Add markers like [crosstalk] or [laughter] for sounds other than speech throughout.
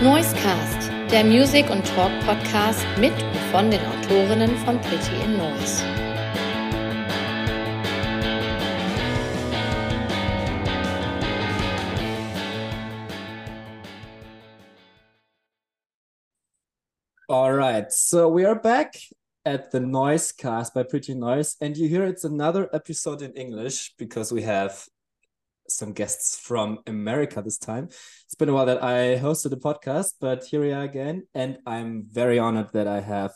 Noisecast, der Music- und Talk-Podcast mit und von den Autorinnen von Pretty in Noise. All right, so we are back at the Noisecast by Pretty Noise, and you hear it's another episode in English because we have some guests from America this time. It's been a while that I hosted a podcast, but here we are again, and I'm very honored that I have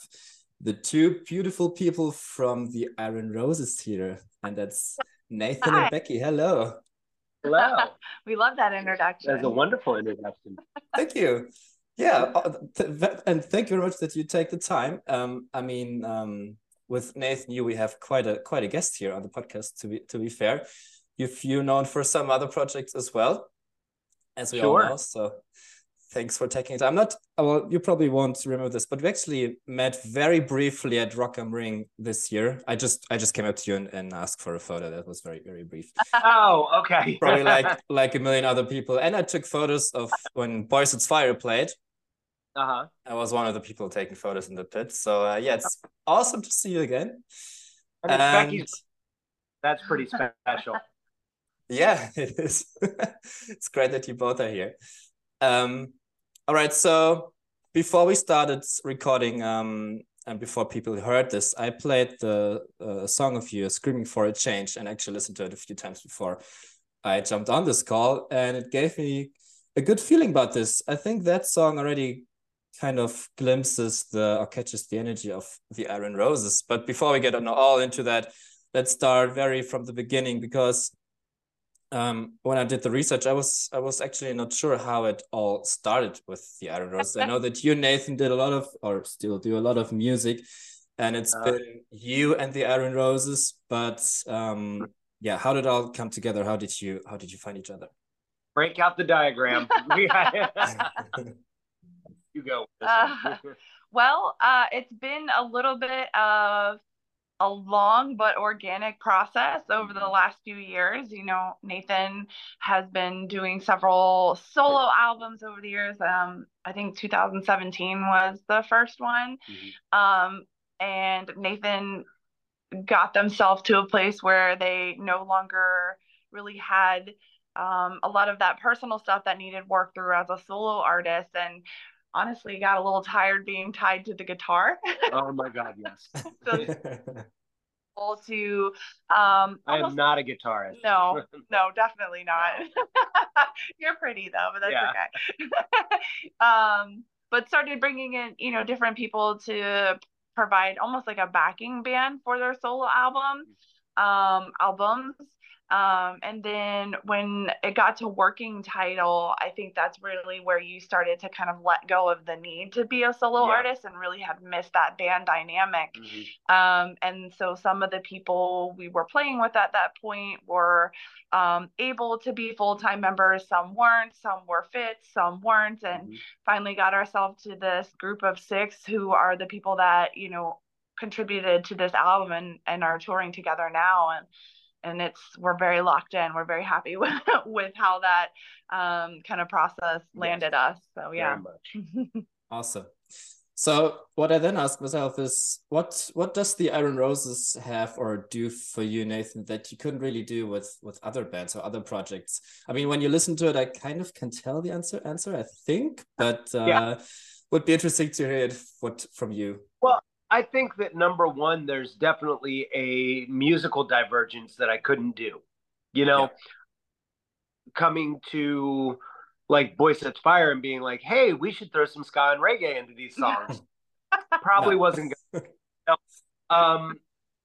the two beautiful people from the Iron Roses here, and that's Nathan Hi. and Becky. Hello. Hello. [laughs] we love that introduction. That's a wonderful introduction. Thank you. Yeah, uh, th- th- and thank you very much that you take the time. Um, I mean, um, with Nathan, you we have quite a quite a guest here on the podcast. To be to be fair, you've you known for some other projects as well, as we Sure. all know. So, thanks for taking it. I'm not. Well, you probably won't remember this, but we actually met very briefly at Rock am Ring this year. I just I just came up to you and, and asked for a photo. That was very very brief. Oh, okay. [laughs] Probably like [laughs] like a million other people, and I took photos of when Boy Sets Fire played. uh huh. I was one of the people taking photos in the pit. So uh, yeah, it's awesome to see you again. And And Becky's. That's pretty special. Yeah, [laughs] it is. [laughs] it's great that you both are here. Um, all right. So before we started recording, um, and before people heard this, I played the uh, song of you, "Screaming for a Change," and actually listened to it a few times before I jumped on this call, and it gave me a good feeling about this. I think that song already kind of glimpses the or catches the energy of the Iron Roses. But before we get on all into that, let's start very from the beginning because um, when I did the research, I was I was actually not sure how it all started with the Iron Roses. I know that you, Nathan, did a lot of or still do a lot of music, and it's Uh. been you and the Iron Roses. But um, yeah, how did it all come together? How did you how did you find each other? Break out the diagram. [laughs] We- [laughs] you go. Uh, well, uh, it's been a little bit of a long but organic process over the last few years. You know, Nathan has been doing several solo albums over the years. Um, I think 2017 was the first one. Mhm. Um, and Nathan got themselves to a place where they no longer really had um, a lot of that personal stuff that needed work through as a solo artist. And honestly, got a little tired being tied to the guitar. Oh my God, yes. [laughs] [laughs] so to um, I am almost- not a guitarist. No. [laughs] no, definitely not. You're pretty though, but that's Yeah. okay. um, but started bringing in, you know, different people to provide almost like a backing band for their solo album, um, albums. Um, and then when it got to working title, I think that's really where you started to kind of let go of the need to be a solo Yeah. artist and really had missed that band dynamic. Mhm. Um, and so some of the people we were playing with at that point were um, able to be full time members. Some weren't, some were fit, some weren't. And Mhm. finally got ourselves to this group of six who are the people that, you know, contributed to this album and, and are touring together now. And and it's we're very locked in. We're very happy [laughs] with with how that um, kind of process landed us. So yeah. [laughs] Awesome. So what I then ask myself is what what does the Iron Roses have or do for you, Nathan, that you couldn't really do with with other bands or other projects? I mean, when you listen to it, I kind of can tell the answer answer, I think, but uh Yeah. would be interesting to hear it what from you. I think that number one, there's definitely a musical divergence that I couldn't do. You know, coming to like Boy Sets Fire and being like, hey, we should throw some ska and reggae into these songs. Probably wasn't good. [laughs] Um,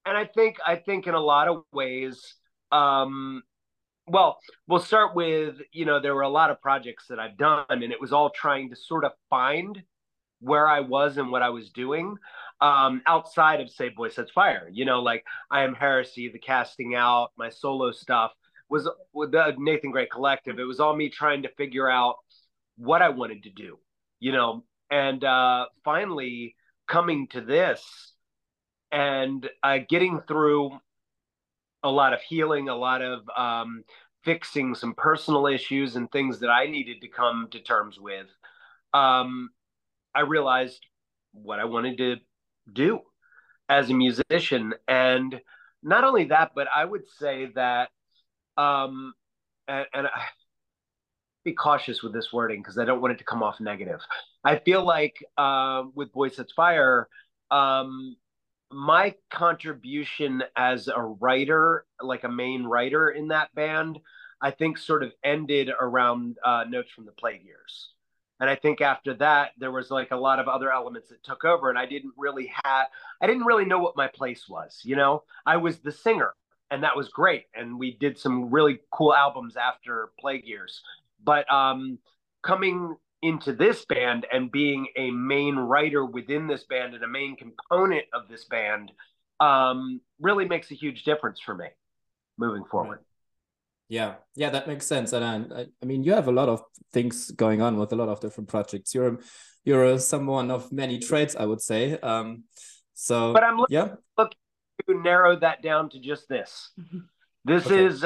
and I think I think in a lot of ways, um, well, we'll start with you know there were a lot of projects that I've done, and it was all trying to sort of find where I was and what I was doing um, outside of say Boy Sets Fire. You know, like I Am Heresy, the casting out, my solo stuff was with the Nathan Gray Collective. It was all me trying to figure out what I wanted to do. You know, and uh, finally coming to this and uh, getting through a lot of healing, a lot of um, fixing some personal issues and things that I needed to come to terms with. um, I realized what I wanted to do as a musician. And not only that, but I would say that, um, and, and I, be cautious with this wording because I don't want it to come off negative. I feel like uh, with Boy Sets Fire, um, my contribution as a writer, like a main writer in that band, I think sort of ended around uh, Notes from the Plague Years. And I think after that, there was like a lot of other elements that took over, and I didn't really have, I didn't really know what my place was. You know, I was the singer, and that was great, and we did some really cool albums after Plague Years. But um, coming into this band and being a main writer within this band and a main component of this band um, really makes a huge difference for me moving forward. Yeah, yeah, that makes sense. And I, I mean, you have a lot of things going on with a lot of different projects. You're, you're a, someone of many traits, I would say. Um, so, but I'm looking, yeah, looking to narrow that down to just this. Mm-hmm. This okay. is,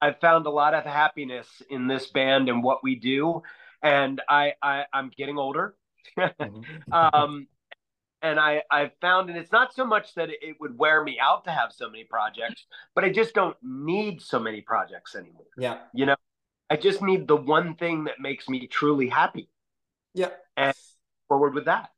I've found a lot of happiness in this band and what we do, and I, I I'm getting older. [laughs] mm-hmm. um, and I I've found, and it's not so much that it would wear me out to have so many projects, but I just don't need so many projects anymore. Yeah, you know, I just need the one thing that makes me truly happy. Yeah, and forward with that.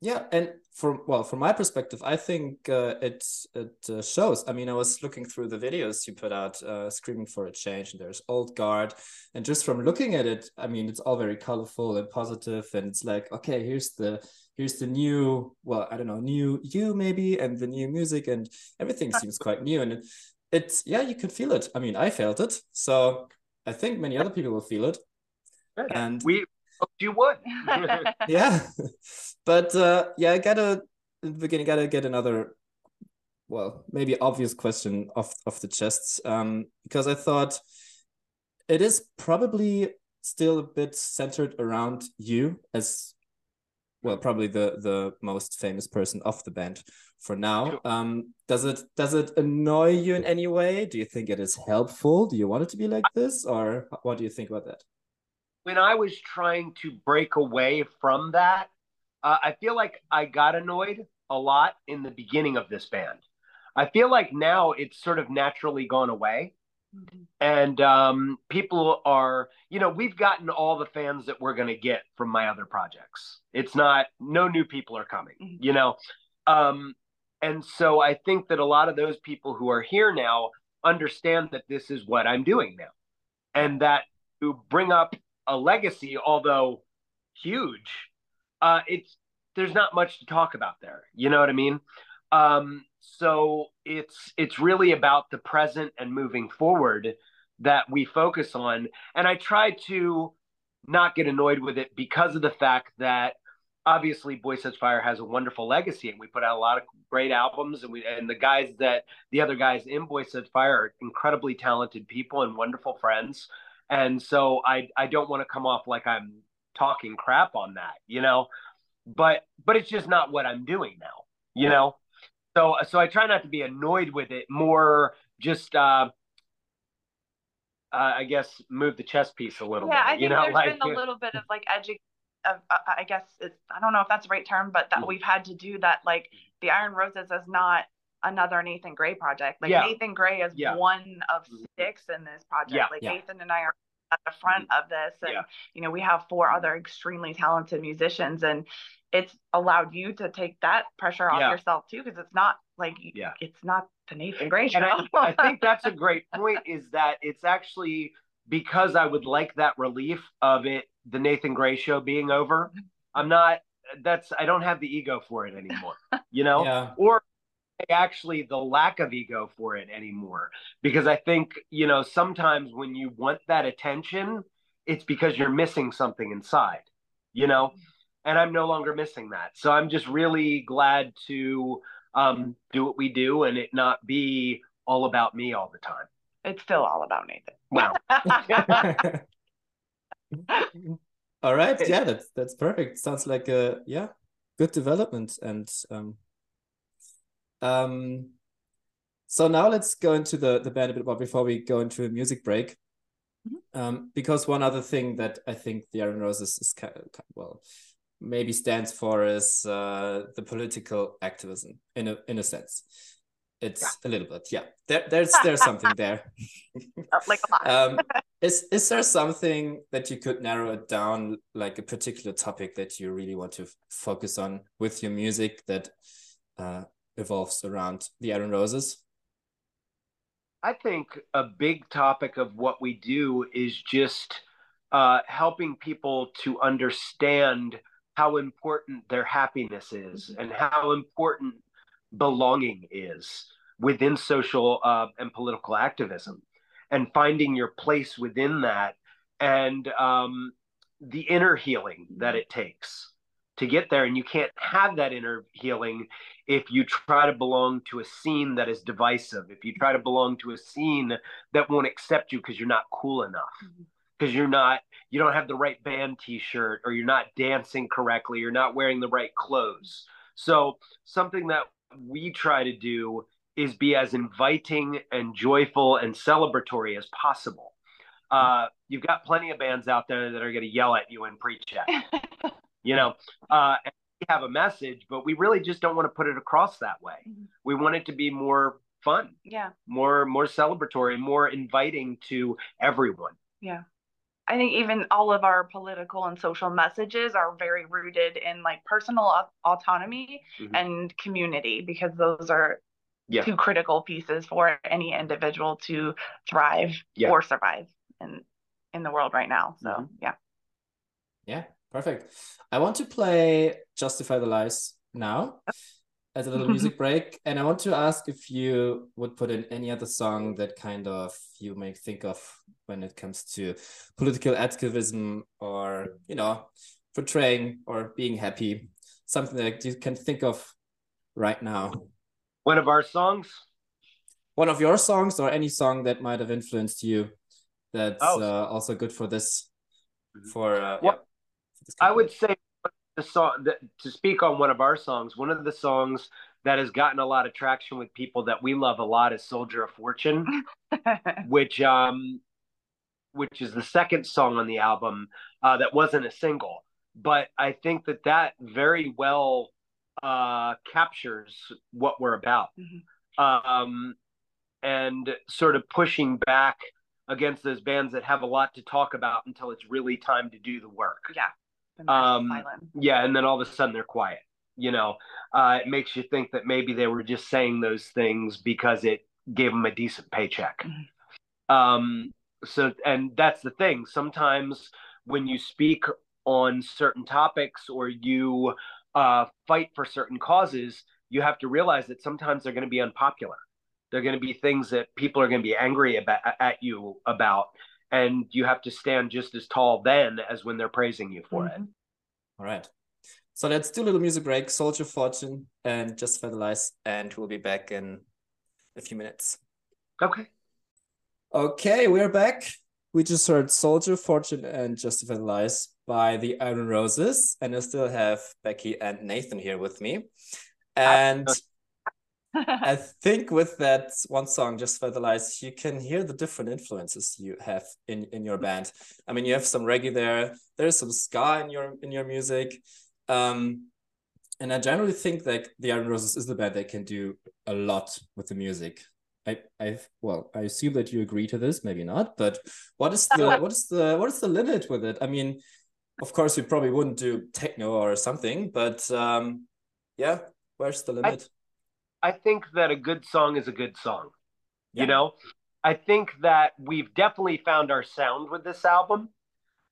Yeah, and from well, from my perspective, I think uh, it it uh, shows. I mean, I was looking through the videos you put out, uh, screaming for a change, and there's old guard, and just from looking at it, I mean, it's all very colorful and positive, and it's like, okay, here's the here's the new, well, I don't know, new you maybe, and the new music, and everything seems quite new, and it, it's yeah, you can feel it. I mean, I felt it, so I think many other people will feel it, and we you would. [laughs] [laughs] yeah, but uh, yeah, I gotta in the beginning gotta get another, well, maybe obvious question off off the chest, um, because I thought it is probably still a bit centered around you as well probably the the most famous person of the band for now. Um does it does it annoy you in any way? Do you think it is helpful? Do you want it to be like this? Or what do you think about that when I was trying to break away from that, uh, I feel like I got annoyed a lot in the beginning of this band. I feel like now it's sort of naturally gone away. Mm-hmm. And um, people are, you know, we've gotten all the fans that we're going to get from my other projects. It's not, no new people are coming, mm-hmm. you know. Um, and so I think that a lot of those people who are here now understand that this is what I'm doing now. And that to bring up a legacy, although huge, uh, it's there's not much to talk about there. You know what I mean? Um, so it's it's really about the present and moving forward that we focus on. And I try to not get annoyed with it because of the fact that obviously Boy Sets Fire has a wonderful legacy and we put out a lot of great albums and we and the guys that the other guys in Boy Sets Fire are incredibly talented people and wonderful friends and so I I don't want to come off like I'm talking crap on that, you know. But but it's just not what I'm doing now, you know. So so I try not to be annoyed with it. More just uh, uh I guess move the chess piece a little yeah, bit. I think you know, there's like, been a little bit of like education. Of, uh, I guess it's I don't know if that's the right term, but that mm. we've had to do that. Like the Iron Roses is not another Nathan Gray project. Like yeah. Nathan Gray is yeah. one of mm-hmm. six in this project. Yeah. Like Nathan and I are at the front mm-hmm. of this and yeah. you know we have four other extremely talented musicians and it's allowed you to take that pressure off yeah. yourself too because it's not like yeah. it's not the Nathan Gray show. I, I think that's a great [laughs] point is that it's actually because I would like that relief of it the Nathan Gray show being over. I'm not that's I don't have the ego for it anymore. You know? yeah. Or actually the lack of ego for it anymore because I think, you know, sometimes when you want that attention, it's because you're missing something inside, you know, and I'm no longer missing that. So I'm just really glad to um, do what we do and it not be all about me all the time. It's still all about Nathan. Wow. [laughs] [laughs] all right. [laughs] Yeah, that's that's perfect. Sounds like a yeah, good development and um um, so now let's go into the the band a bit more before we go into a music break. Mm-hmm. Um, because one other thing that I think the Iron Roses is kind of, well, maybe stands for is uh, the political activism in a in a sense. It's yeah. a little bit, yeah. There, there's there's something there. [laughs] like a lot. um, is is there something that you could narrow it down, like a particular topic that you really want to focus on with your music that uh, evolves around the Iron Roses? I think a big topic of what we do is just uh, helping people to understand how important their happiness is and how important belonging is within social uh, and political activism and finding your place within that and um, the inner healing that it takes to get there. And you can't have that inner healing if you try to belong to a scene that is divisive if you try to belong to a scene that won't accept you because you're not cool enough because mm-hmm. you're not you don't have the right band t-shirt or you're not dancing correctly you're not wearing the right clothes. So something that we try to do is be as inviting and joyful and celebratory as possible. Uh, you've got plenty of bands out there that are going to yell at you and preach at you [laughs] know? Uh, we have a message but we really just don't want to put it across that way mm-hmm. we want it to be more fun yeah more more celebratory more inviting to everyone yeah I think even all of our political and social messages are very rooted in like personal autonomy mm-hmm. and community because those are yeah. two critical pieces for any individual to thrive yeah. or survive in in the world right now. So mm-hmm. yeah. Yeah, Perfect. I want to play Justify the Lies now as a little [laughs] music break. And I want to ask if you would put in any other song that kind of you may think of when it comes to political activism or, you know, portraying or being happy, something that you can think of right now. One of our songs? One of your songs or any song that might have influenced you that's oh. uh, also good for this mm-hmm. for uh, well, I would say the song that, to speak on one of our songs. One of the songs that has gotten a lot of traction with people that we love a lot is "Soldier of Fortune," [laughs] which um, which is the second song on the album uh, that wasn't a single. But I think that that very well uh, captures what we're about, mm-hmm. um, and sort of pushing back against those bands that have a lot to talk about until it's really time to do the work. Yeah um, yeah, and then all of a sudden they're quiet. You know, uh, it makes you think that maybe they were just saying those things because it gave them a decent paycheck. Mm-hmm. Um, so, and that's the thing. Sometimes when you speak on certain topics or you uh, fight for certain causes, you have to realize that sometimes they're going to be unpopular. They're going to be things that people are going to be angry about at you about, and you have to stand just as tall then as when they're praising you for mm-hmm. it. All right. So let's do a little music break, Soldier Fortune and Justify the Lies, and we'll be back in a few minutes. Okay. Okay, we're back. We just heard Soldier Fortune and Justify the Lies by the Iron Roses, and I still have Becky and Nathan here with me. And I [laughs] think with that one song, Justify the Lies, you can hear the different influences you have in, in your band. I mean, you have some reggae there, there's some ska in your in your music. Um, and I generally think like the Iron Roses is the band that can do a lot with the music. I, I well, I assume that you agree to this, maybe not, but what is the what is the what is the limit with it? I mean, of course, you probably wouldn't do techno or something, but um, yeah, where's the limit? I I think that a good song is a good song. Yeah. You know, I think that we've definitely found our sound with this album.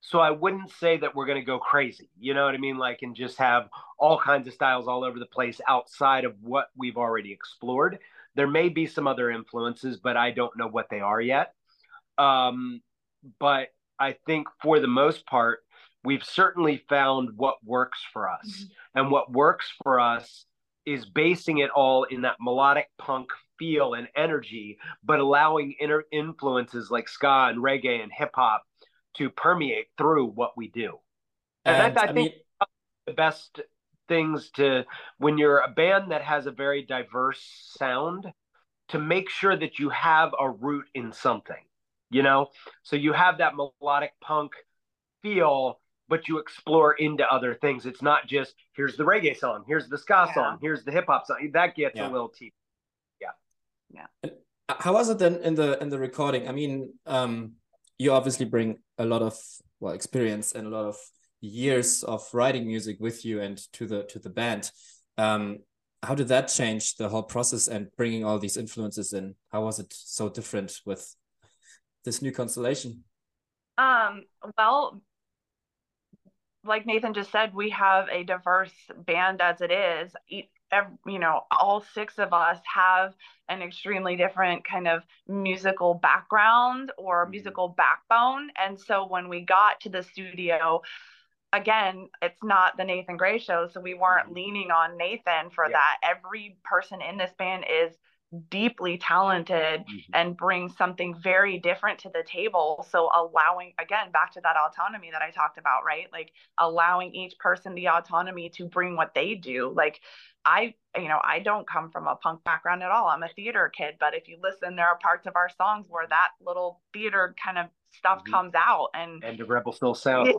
So I wouldn't say that we're going to go crazy. You know what I mean? Like, and just have all kinds of styles all over the place outside of what we've already explored. There may be some other influences, but I don't know what they are yet. Um, but I think for the most part, we've certainly found what works for us. Mm-hmm. And what works for us is basing it all in that melodic punk feel and energy, but allowing inner influences like ska and reggae and hip hop to permeate through what we do. And, and I, I, I, think mean, the best things to when you're a band that has a very diverse sound to make sure that you have a root in something. you know? So you have that melodic punk feel, but you explore into other things. It's not just here's the reggae song, here's the ska Yeah. song, here's the hip hop song. That gets Yeah. a little too. How was it then in the in the recording? I mean, um, you obviously bring a lot of well experience and a lot of years of writing music with you and to the to the band. Um, how did that change the whole process and bringing all these influences in? How was it so different with this new constellation? Um, well, like Nathan just said, we have a diverse band as it is. You know, all six of us have an extremely different kind of musical background or Mhm. musical backbone. And so when we got to the studio, again, it's not the Nathan Gray show. So we weren't Mhm. leaning on Nathan for Yeah. that. Every person in this band is deeply talented and bring something very different to the table. So allowing again back to that autonomy that I talked about, right? Like allowing each person the autonomy to bring what they do. Like I, you know, I don't come from a punk background at all. I'm a theater kid, but if you listen, there are parts of our songs where that little theater kind of stuff Mhm. comes out and And the Rebel Still [laughs] Sound.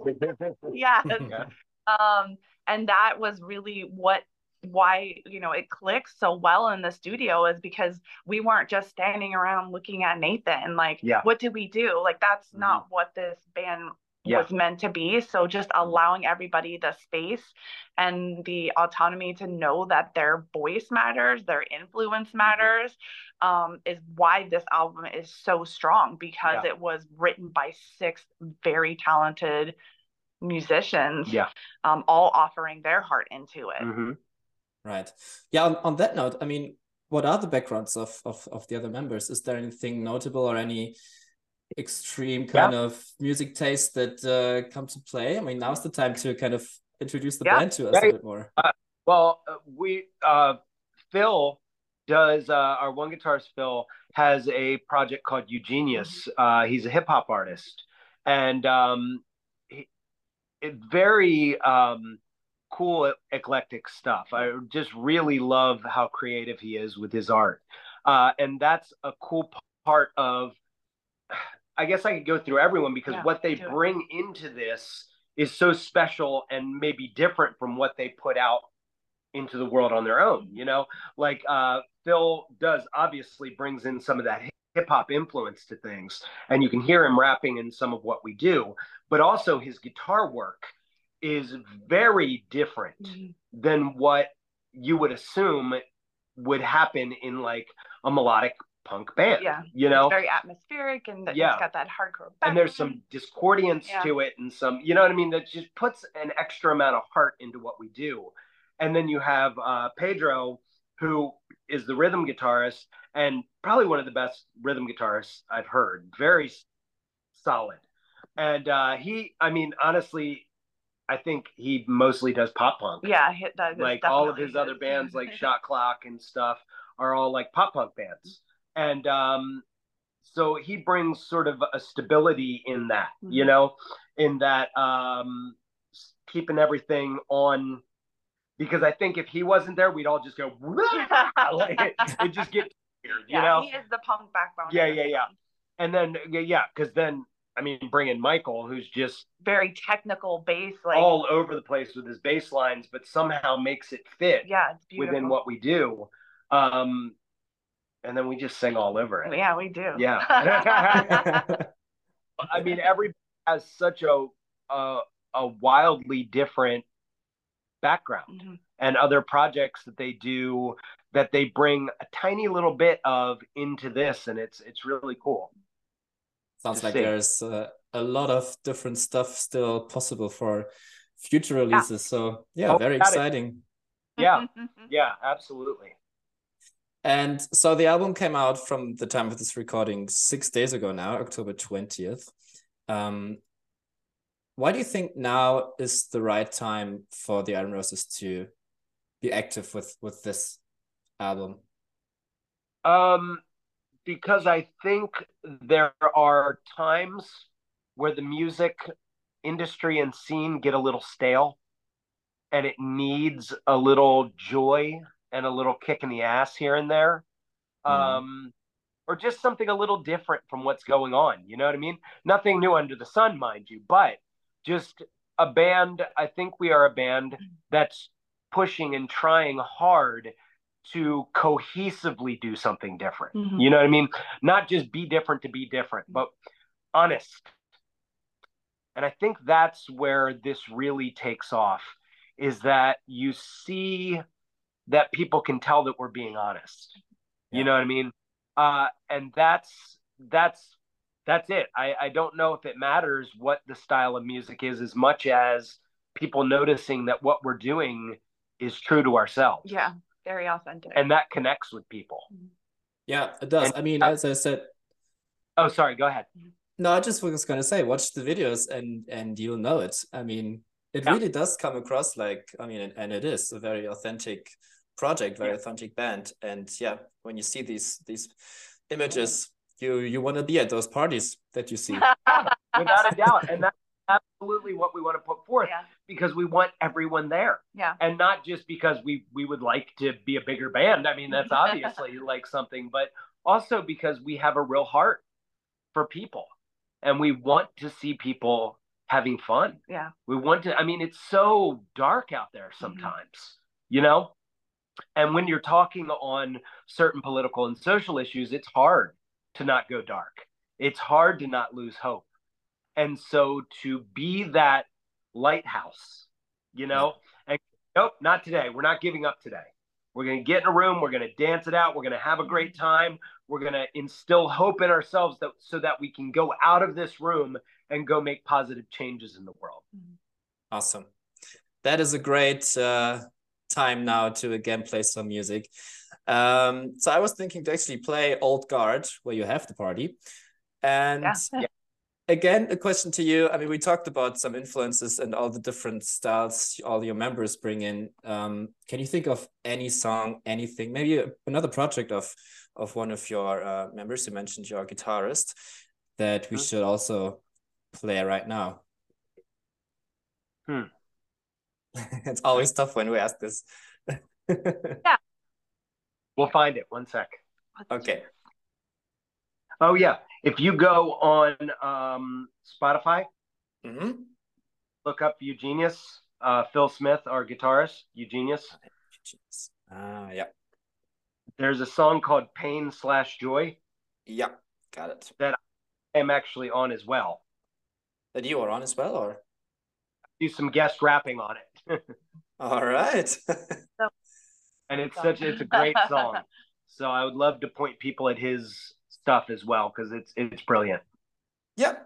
yeah [laughs] Yeah. um and that was really what why you know it clicked so well in the studio is because we weren't just standing around looking at Nathan like Yeah. what did we do like that's Mhm. not what this band Yeah. was meant to be so just allowing everybody the space and the autonomy to know that their voice matters their influence Mm-hmm. matters um is why this album is so strong because Yeah. it was written by six very talented musicians yeah. um, all offering their heart into it. hmm Right. Yeah. On, on that note, I mean, what are the backgrounds of, of of the other members? Is there anything notable or any extreme kind of music taste that uh, come to play? I mean, now's the time to kind of introduce the Yeah. band to us Yeah. a bit more. Well, uh, we uh, Phil does uh, our one guitarist Phil has a project called Eugenius. Uh, he's a hip hop artist, and um, he, it very um, cool eclectic stuff. I just really love how creative he is with his art, uh, and that's a cool part of. I guess I could go through everyone because Yeah, what they do it. bring into this is so special and maybe different from what they put out into the world on their own you know like uh phil does obviously brings in some of that hip hop influence to things and you can hear him rapping in some of what we do but also his guitar work is very different than what you would assume would happen in like a melodic punk band Yeah. you know? It's very atmospheric and Yeah. it's got that hardcore and there's some discordance Yeah. to it and some you know what i mean? That just puts an extra amount of heart into what we do. And then you have uh, pedro who is the rhythm guitarist and probably one of the best rhythm guitarists i've heard. Very solid. And uh, he i mean honestly i think he mostly does pop punk Yeah, that is like all of his other bands like [laughs] shot clock and stuff are all like pop punk bands and um so he brings sort of a stability in that you Mhm. know in that um keeping everything on because i think if he wasn't there we'd all just go [laughs] like it, it just get weird you yeah, know he is the punk backbone. Yeah, yeah, yeah. and then yeah, yeah because then i mean bring in michael who's just Very technical bass, like all over the place with his bass lines but somehow makes it fit yeah, it's within what we do. Um, and then we just sing all over it. Yeah, we do. Yeah. [laughs] I mean, everybody has such a a, a wildly different background Mhm. and other projects that they do that they bring a tiny little bit of into this, and it's it's really cool. Sounds like see. there's uh, a lot of different stuff still possible for future releases. So yeah, Oh, very got it. exciting. Yeah. Yeah, absolutely. And so the album came out from the time of this recording six days ago now, October 20th. Um, why do you think now is the right time for the Iron Roses to be active with with this album? Um, because I think there are times where the music industry and scene get a little stale and it needs a little joy and a little kick in the ass here and there. Mhm. Um, or just something a little different from what's going on. You know what I mean? Nothing new under the sun, mind you, but just a band. I think we are a band that's pushing and trying hard to cohesively do something different. Mhm. You know what I mean? Not just be different to be different, but honest. And I think that's where this really takes off is that you see that people can tell that we're being honest. You know what I mean? Uh, and that's that's that's it. I, I don't know if it matters what the style of music is as much as people noticing that what we're doing is true to ourselves. Yeah, very authentic. And that connects with people. Mm-hmm. Yeah, it does. And- I mean, uh, as I said, Oh, sorry, go ahead. Mm-hmm. no, I just was gonna say, watch the videos and and you'll know it. I mean, it Yeah. really does come across like, I mean, and, and it is a very authentic project, very Yeah. authentic band. And yeah, when you see these these mm-hmm. images, you you want to be at those parties that you see. [laughs] Without a doubt. And that's absolutely what we want to put forth yeah, because we want everyone there. yeah. and not just because we we would like to be a bigger band. I mean, that's [laughs] obviously like something, but also because we have a real heart for people and we want to see people having fun. Yeah. We want to I mean, it's so dark out there mm-hmm. sometimes, you know? And when you're talking on certain political and social issues, it's hard to not go dark. It's hard to not lose hope. And so to be that lighthouse, you know, and nope, not today. We're not giving up today. We're going to get in a room. We're going to dance it out. We're going to have a great time. We're going to instill hope in ourselves that, so that we can go out of this room and go make positive changes in the world. Awesome. That is a great uh, time now to again play some music. Um, so I was thinking to actually play Old Guard, where you have the party. And Yeah. Again, a question to you. I mean, we talked about some influences and all the different styles all your members bring in. Um, can you think of any song, anything, maybe another project of of one of your uh, members? You mentioned your guitarist that we Hmm. should also play right now. Hmm. [laughs] it's always tough when we ask this. [laughs] Yeah. We'll find it. One sec. okay. Oh, yeah. If you go on um, Spotify, hmm look up Eugenius, uh, Phil Smith, our guitarist, Eugenius. Ah, yeah. There's a song called Pain Slash Joy. Yeah, got it. That I'm actually on as well. That you are on as well, or? Do some guest rapping on it. [laughs] All right. [laughs] and it's such it's a great song. [laughs] So I would love to point people at his stuff as well because it's it's brilliant. yeah,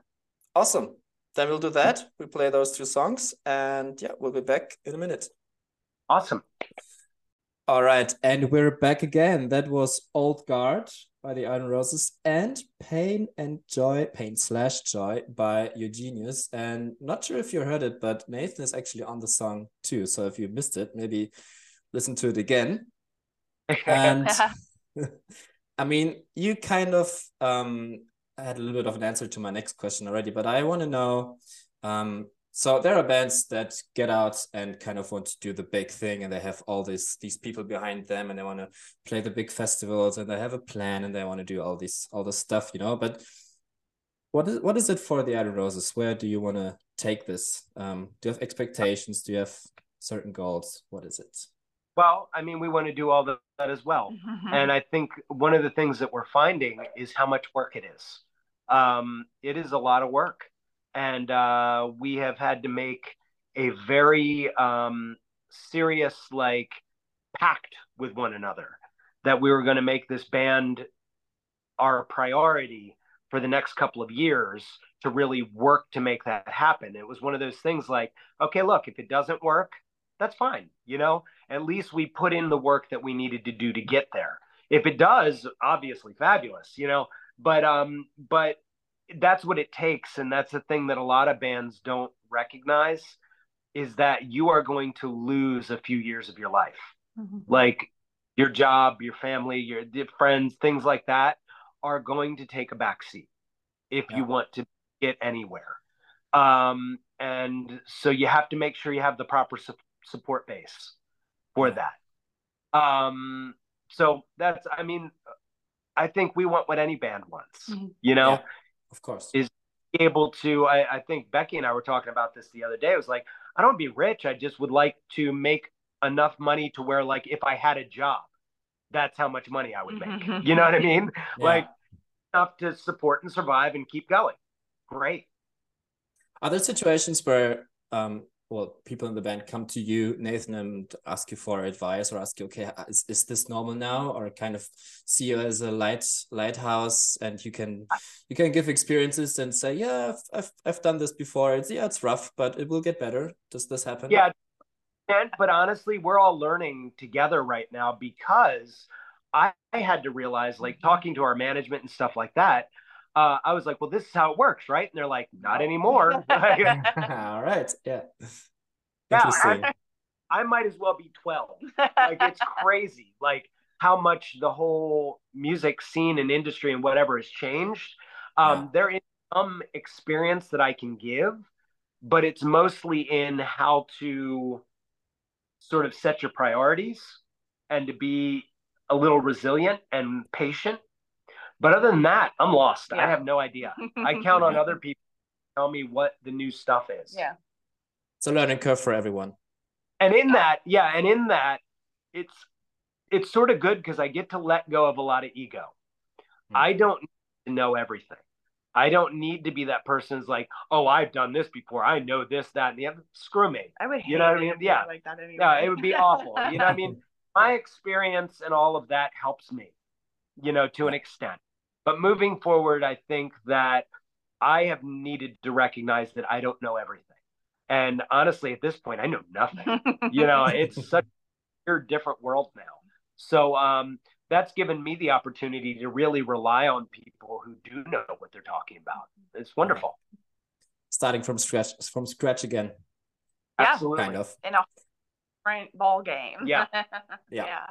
awesome. Then we'll do that. We play those two songs, and yeah, we'll be back in a minute. Awesome. All right, and we're back again. That was Old Guard by the Iron Roses and Pain and Joy, Pain slash Joy by Eugenius. And not sure if you heard it, but Nathan is actually on the song too. So if you missed it, maybe listen to it again. [laughs] And [laughs] I mean, you kind of um had a little bit of an answer to my next question already, but I want to know um so there are bands that get out and kind of want to do the big thing and they have all these these people behind them and they want to play the big festivals and they have a plan and they want to do all this all this stuff, you know, but what is what is it for the Iron Roses? Where do you want to take this? Um, do you have expectations? Do you have certain goals? What is it? Well, I mean, we want to do all the, that as well. And I think one of the things that we're finding is how much work it is. Um, it is a lot of work. And uh, we have had to make a very um, serious, like, pact with one another that we were going to make this band our priority for the next couple of years to really work to make that happen. It was one of those things like, okay, look, if it doesn't work, that's fine. You know, at least we put in the work that we needed to do to get there. If it does, obviously fabulous, you know, but um but that's what it takes and that's the thing that a lot of bands don't recognize is that you are going to lose a few years of your life. Like your job, your family, your friends, things like that are going to take a backseat if Yeah. you want to get anywhere. Um, and so you have to make sure you have the proper su- support base for that. Um, so that's, I mean, I think we want what any band wants. Mhm. You know, Yeah, of course. Is- able to. I, I think Becky and I were talking about this the other day. It was like, I don't be rich. I just would like to make enough money to where, like, if I had a job, that's how much money I would make. you know what I [laughs] mean? Yeah. Like enough to support and survive and keep going. Great. Are there situations where um well people in the band come to you, Nathan, and ask you for advice or ask you, okay, uh, is, is this normal now? Or kind of see you as a light lighthouse and you can you can give experiences and say, Yeah, I've I've, I've done this before. It's yeah, it's rough, but it will get better. Does this happen? Yeah. And, but honestly, we're all learning together right now because I, I had to realize, like, talking to our management and stuff like that, uh, I was like, well, this is how it works, right? And they're like, not anymore. [laughs] [laughs] [laughs] All right. Yeah. Yeah, Interesting. I might as well be 12. Like, it's crazy, like, how much the whole music scene and industry and whatever has changed. Um, Yeah. There is some experience that I can give, but it's mostly in how to sort of set your priorities and to be a little resilient and patient. But other than that, I'm lost. I have no idea. I [laughs] count on other people to tell me what the new stuff is. yeah. It's a learning curve for everyone. And in that, yeah, and in that, it's it's sort of good because I get to let go of a lot of ego. Hmm. I don't need to know everything. I don't need to be that person who's like, oh, I've done this before. I know this, that, and the other. Screw me. I would hate You know what I mean? Yeah. like that anyway. Yeah, it would be awful. You know what I mean? [laughs] My experience and all of that helps me, you know, to an extent. But moving forward, I think that I have needed to recognize that I don't know everything. And honestly, at this point, I know nothing. [laughs] You know, it's such a different world now. So um, that's given me the opportunity to really rely on people who do know what they're talking about. It's wonderful. Starting from scratch from scratch again, Yeah. Absolutely. kind of. in a different ball game. Yeah. [laughs] Yeah. yeah.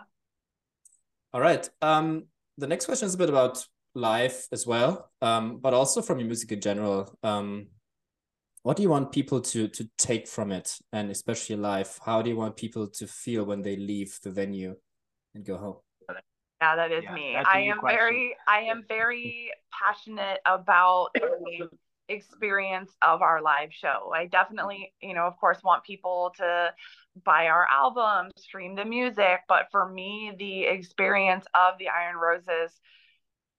All right. Um, the next question is a bit about life as well, um, but also from your music in general. Um, what do you want people to to take from it, and especially live? How do you want people to feel when they leave the venue and go home? Yeah, that is Yeah, me. that's a I good am question. very I am very passionate about the experience of our live show. I definitely, you know, of course want people to buy our album, stream the music, but for me the experience of the Iron Roses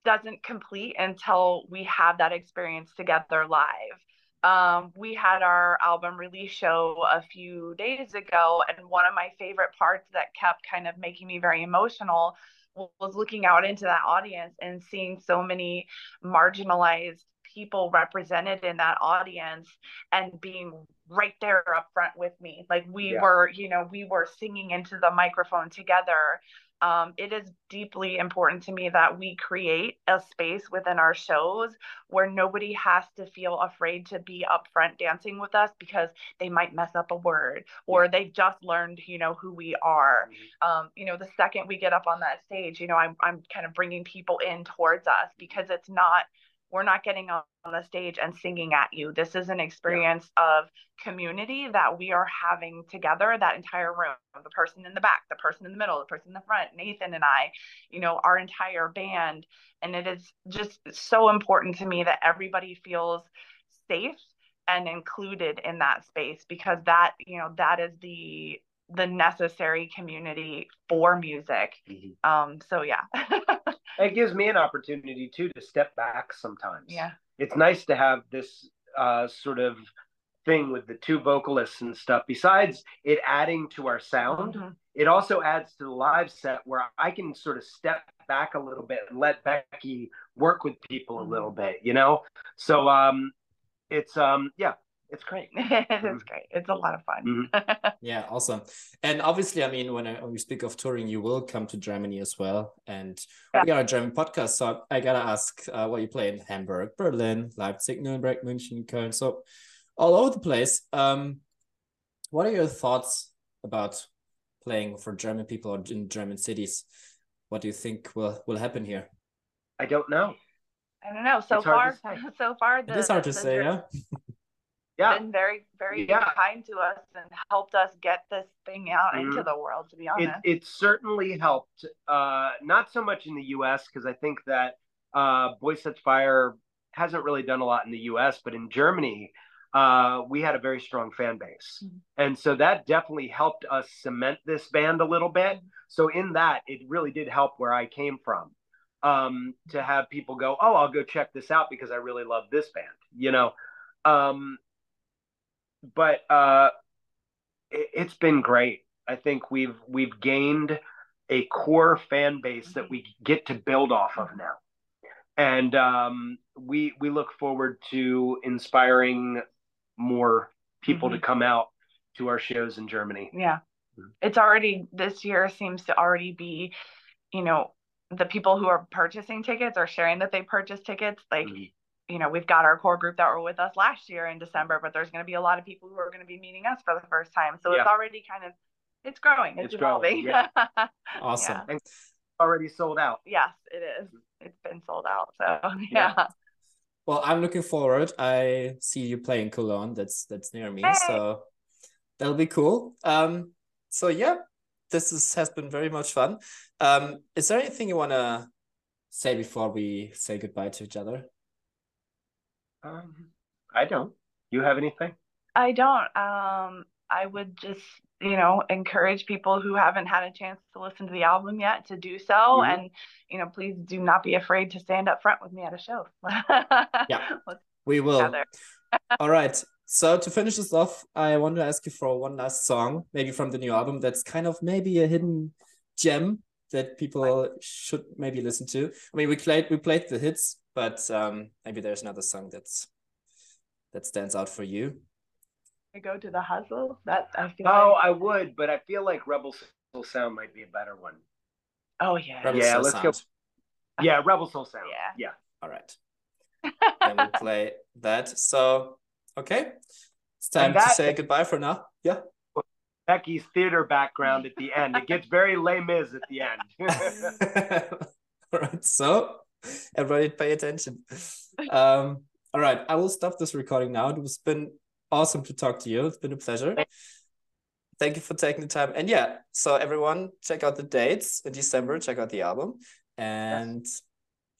doesn't complete until we have that experience together live. Um, we had our album release show a few days ago, and one of my favorite parts that kept kind of making me very emotional was looking out into that audience and seeing so many marginalized people represented in that audience and being right there up front with me like we Yeah. were you know we were singing into the microphone together um, it is deeply important to me that we create a space within our shows where nobody has to feel afraid to be upfront dancing with us because they might mess up a word or they've just learned you know who we are. Um, you know, the second we get up on that stage, you know, I'm I'm kind of bringing people in towards us because it's not we're not getting on the stage and singing at you. This is an experience of community that we are having together, that entire room, the person in the back, the person in the middle, the person in the front, Nathan and I, you know, our entire band. And it is just so important to me that everybody feels safe and included in that space because that, you know, that is the the necessary community for music. Mhm. Um, so yeah. [laughs] It gives me an opportunity too to step back sometimes. yeah. It's nice to have this uh, sort of thing with the two vocalists and stuff. Besides it adding to our sound, Mhm. it also adds to the live set where I can sort of step back a little bit and let Becky work with people a little bit, you know? So um it's um yeah, it's great. [laughs] it Mm-hmm. great. It's a lot of fun. [laughs] Yeah, awesome. And obviously, I mean, when, I, when we speak of touring, you will come to Germany as well. And we are a German podcast, so I gotta ask uh, what you play in Hamburg, Berlin, Leipzig, Nuremberg, München, Köln, so all over the place. Um, what are your thoughts about playing for German people or in German cities? What do you think will will happen here? I don't know. I don't know. So far, [laughs] so far, the, it is hard to the say, Ger- yeah. Yeah. been very, very Yeah. kind to us and helped us get this thing out Mhm. into the world. To be honest, it certainly helped. Uh, not so much in the U.S. because I think that uh, Boy Sets Fire hasn't really done a lot in the U.S. But in Germany, uh, we had a very strong fan base, Mhm. and so that definitely helped us cement this band a little bit. So in that, it really did help where I came from. Um, to have people go, oh, I'll go check this out because I really love this band, you know. Um, but uh, it, it's been great. I think we've we've gained a core fan base that we get to build off of now, and um, we we look forward to inspiring more people to come out to our shows in Germany. yeah, Mhm. it's already this year seems to already be, you know, the people who are purchasing tickets or sharing that they purchased tickets. Like, Mhm. You know, we've got our core group that were with us last year in December, but there's going to be a lot of people who are going to be meeting us for the first time. So it's already kind of, it's growing, it's, It's growing, yeah. [laughs] Awesome. Yeah. Already sold out. Yes, it is. It's been sold out. So yeah. Well, I'm looking forward. I see you playing Cologne. That's that's near me, Hey. so that'll be cool. Um, so yeah, this is, has been very much fun. Um, is there anything you wanna say before we say goodbye to each other? Um, I don't. You have anything? I don't. Um, I would just, you know, encourage people who haven't had a chance to listen to the album yet to do so. Mhm. And, you know, please do not be afraid to stand up front with me at a show. [laughs] Yeah. We will. [laughs] All right. So to finish this off, I want to ask you for one last song, maybe from the new album that's kind of maybe a hidden gem that people should maybe listen to. I mean, we played we played the hits, but um, maybe there's another song that's that stands out for you. I go to the hustle. That I feel Oh, like, I would, but I feel like Rebel Soul Sound might be a better one. oh yeah. Rebel Yeah, Soul let's go. Yeah, Rebel Soul Sound. Yeah. Yeah. All right. Then we play that. So okay, it's time that- to say goodbye for now. Yeah. Becky's theater background at the end. It gets very lame is at the end. [laughs] all right. So [laughs] everybody pay attention. Um, all right. I will stop this recording now. It has been awesome to talk to you. It's been a pleasure. Thank you for taking the time. And yeah, so everyone check out the dates in December, check out the album. And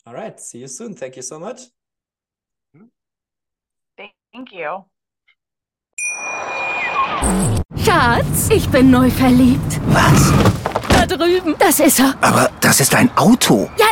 all right, see you soon. Thank you so much. Thank you. Schatz, ich bin neu verliebt. Was? Da drüben. Das ist er. Aber das ist ein Auto. Ja,